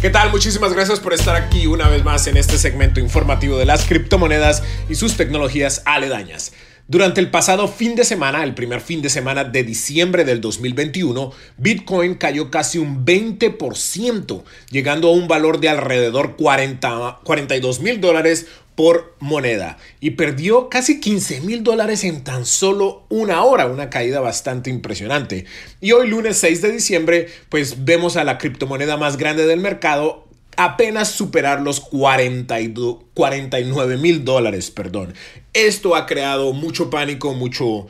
¿Qué tal? Muchísimas gracias por estar aquí una vez más en este segmento informativo de las criptomonedas y sus tecnologías aledañas. Durante el pasado fin de semana, el primer fin de semana de diciembre del 2021, Bitcoin cayó casi un 20%, llegando a un valor de alrededor 40, 42 mil dólares por moneda y perdió casi 15 mil dólares en tan solo una hora, una caída bastante impresionante. Y hoy lunes 6 de diciembre, pues vemos a la criptomoneda más grande del mercado apenas superar los 49 mil dólares, perdón. Esto ha creado mucho pánico, mucho,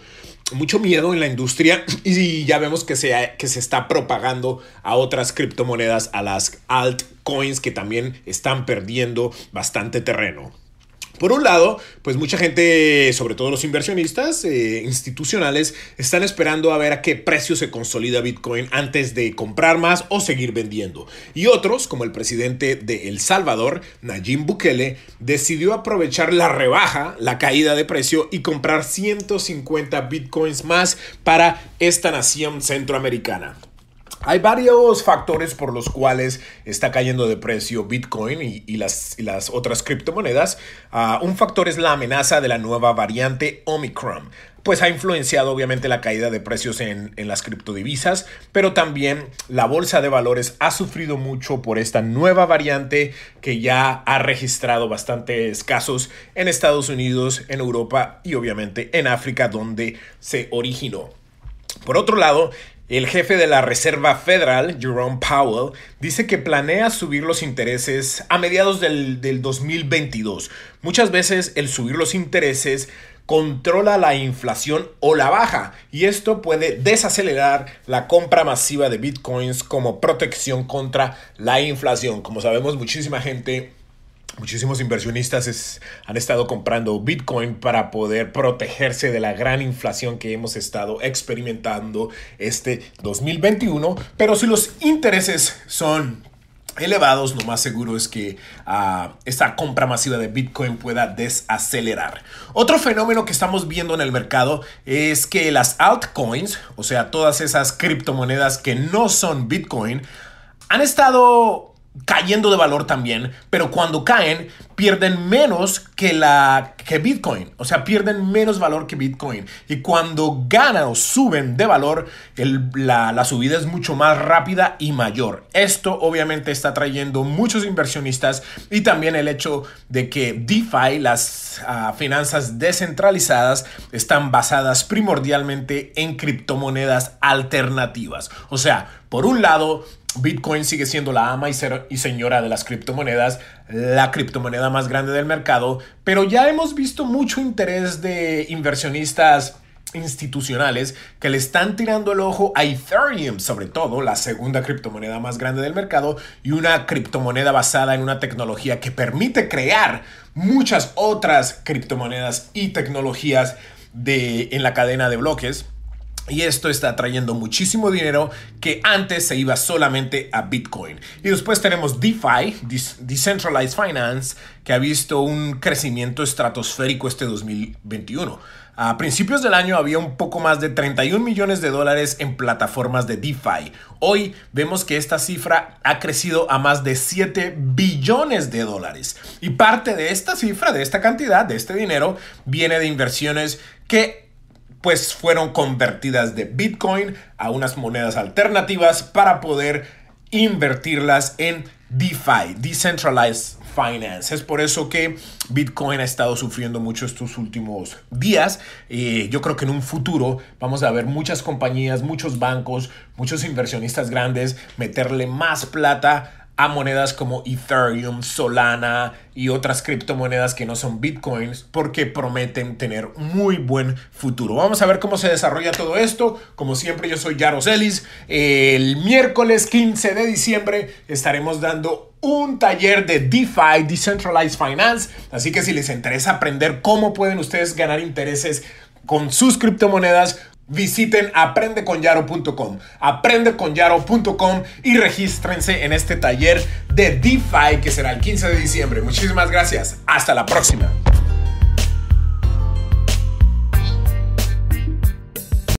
mucho miedo en la industria y ya vemos que se, que se está propagando a otras criptomonedas, a las altcoins que también están perdiendo bastante terreno. Por un lado, pues mucha gente, sobre todo los inversionistas eh, institucionales, están esperando a ver a qué precio se consolida Bitcoin antes de comprar más o seguir vendiendo. Y otros, como el presidente de El Salvador, Nayib Bukele, decidió aprovechar la rebaja, la caída de precio y comprar 150 Bitcoins más para esta nación centroamericana. Hay varios factores por los cuales está cayendo de precio Bitcoin y, las, otras criptomonedas. Ah, un factor es la amenaza de la nueva variante Omicron, pues ha influenciado obviamente la caída de precios en, en las criptodivisas, pero también la bolsa de valores ha sufrido mucho por esta nueva variante que ya ha registrado bastantes casos en Estados Unidos, en Europa y obviamente en África donde se originó. Por otro lado, el jefe de la Reserva Federal, Jerome Powell, dice que planea subir los intereses a mediados del, 2022. Muchas veces el subir los intereses controla la inflación o la baja y esto puede desacelerar la compra masiva de bitcoins como protección contra la inflación. Como sabemos, muchísima gente Muchísimos inversionistas han estado comprando Bitcoin para poder protegerse de la gran inflación que hemos estado experimentando este 2021. Pero si los intereses son elevados, lo más seguro es que ah, esta compra masiva de Bitcoin pueda desacelerar. Otro fenómeno que estamos viendo en el mercado es que las altcoins, o sea, todas esas criptomonedas que no son Bitcoin, han estado cayendo de valor también, pero cuando caen pierden menos que la que Bitcoin, o sea, pierden menos valor que Bitcoin. Y cuando ganan o suben de valor, la, la, subida es mucho más rápida y mayor. Esto obviamente está trayendo muchos inversionistas y también el hecho de que DeFi, las ah, finanzas descentralizadas, están basadas primordialmente en criptomonedas alternativas. O sea, por un lado, Bitcoin sigue siendo la ama y, señora de las criptomonedas, la criptomoneda más grande del mercado, pero ya hemos visto mucho interés de inversionistas institucionales que le están tirando el ojo a Ethereum, sobre todo la segunda criptomoneda más grande del mercado y una criptomoneda basada en una tecnología que permite crear muchas otras criptomonedas y tecnologías de, en la cadena de bloques. Y esto está trayendo muchísimo dinero que antes se iba solamente a Bitcoin. Y después tenemos DeFi, Decentralized Finance, que ha visto un crecimiento estratosférico este 2021. A principios del año había un poco más de 31 millones de dólares en plataformas de DeFi. Hoy vemos que esta cifra ha crecido a más de 7 billones de dólares. Y parte de esta cifra, de esta cantidad, de este dinero, viene de inversiones que pues fueron convertidas de Bitcoin a unas monedas alternativas para poder invertirlas en DeFi, Decentralized Finance. Es por eso que Bitcoin ha estado sufriendo mucho estos últimos días. Eh, yo creo que en un futuro vamos a ver muchas compañías, muchos bancos, muchos inversionistas grandes meterle más plata a monedas como Ethereum, Solana y otras criptomonedas que no son bitcoins porque prometen tener muy buen futuro. Vamos a ver cómo se desarrolla todo esto. Como siempre, yo soy Yaros Ellis. El miércoles 15 de diciembre estaremos dando un taller de DeFi, Decentralized Finance. Así que si les interesa aprender cómo pueden ustedes ganar intereses con sus criptomonedas, visiten aprendeconyaro.com, aprendeconyaro.com y regístrense en este taller de DeFi que será el 15 de diciembre. Muchísimas gracias. Hasta la próxima.